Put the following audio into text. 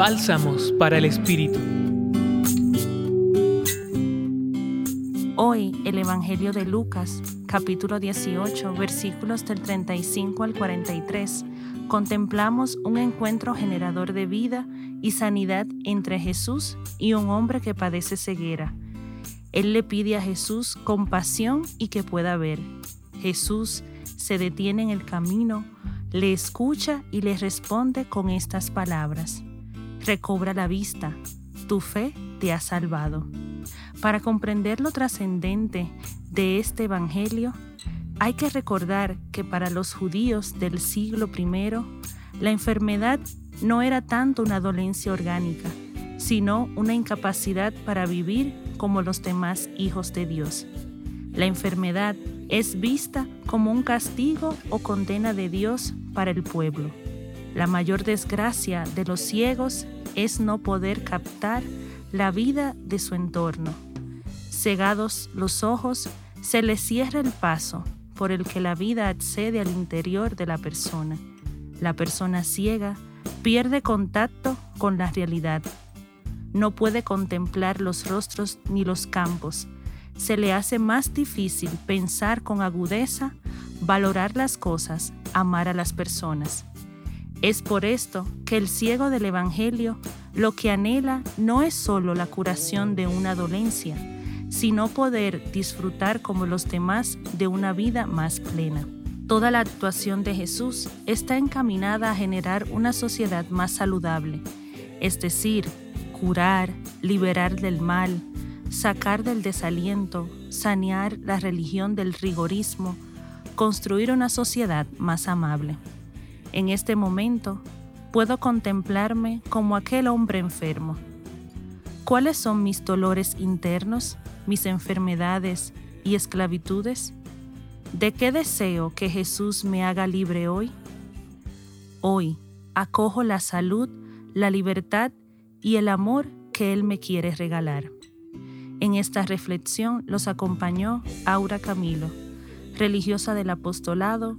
Bálsamos para el Espíritu. Hoy el Evangelio de Lucas, capítulo 18, versículos del 35 al 43, contemplamos un encuentro generador de vida y sanidad entre Jesús y un hombre que padece ceguera. Él le pide a Jesús compasión y que pueda ver. Jesús se detiene en el camino, le escucha y le responde con estas palabras. Recobra la vista, tu fe te ha salvado. Para comprender lo trascendente de este Evangelio, hay que recordar que para los judíos del siglo I, la enfermedad no era tanto una dolencia orgánica, sino una incapacidad para vivir como los demás hijos de Dios. La enfermedad es vista como un castigo o condena de Dios para el pueblo. La mayor desgracia de los ciegos es no poder captar la vida de su entorno. Cegados los ojos, se les cierra el paso por el que la vida accede al interior de la persona. La persona ciega pierde contacto con la realidad. No puede contemplar los rostros ni los campos. Se le hace más difícil pensar con agudeza, valorar las cosas, amar a las personas. Es por esto que el ciego del Evangelio lo que anhela no es solo la curación de una dolencia, sino poder disfrutar como los demás de una vida más plena. Toda la actuación de Jesús está encaminada a generar una sociedad más saludable, es decir, curar, liberar del mal, sacar del desaliento, sanear la religión del rigorismo, construir una sociedad más amable. En este momento, puedo contemplarme como aquel hombre enfermo. ¿Cuáles son mis dolores internos, mis enfermedades y esclavitudes? ¿De qué deseo que Jesús me haga libre hoy? Hoy acojo la salud, la libertad y el amor que Él me quiere regalar. En esta reflexión los acompañó Aura Camilo, religiosa del apostolado,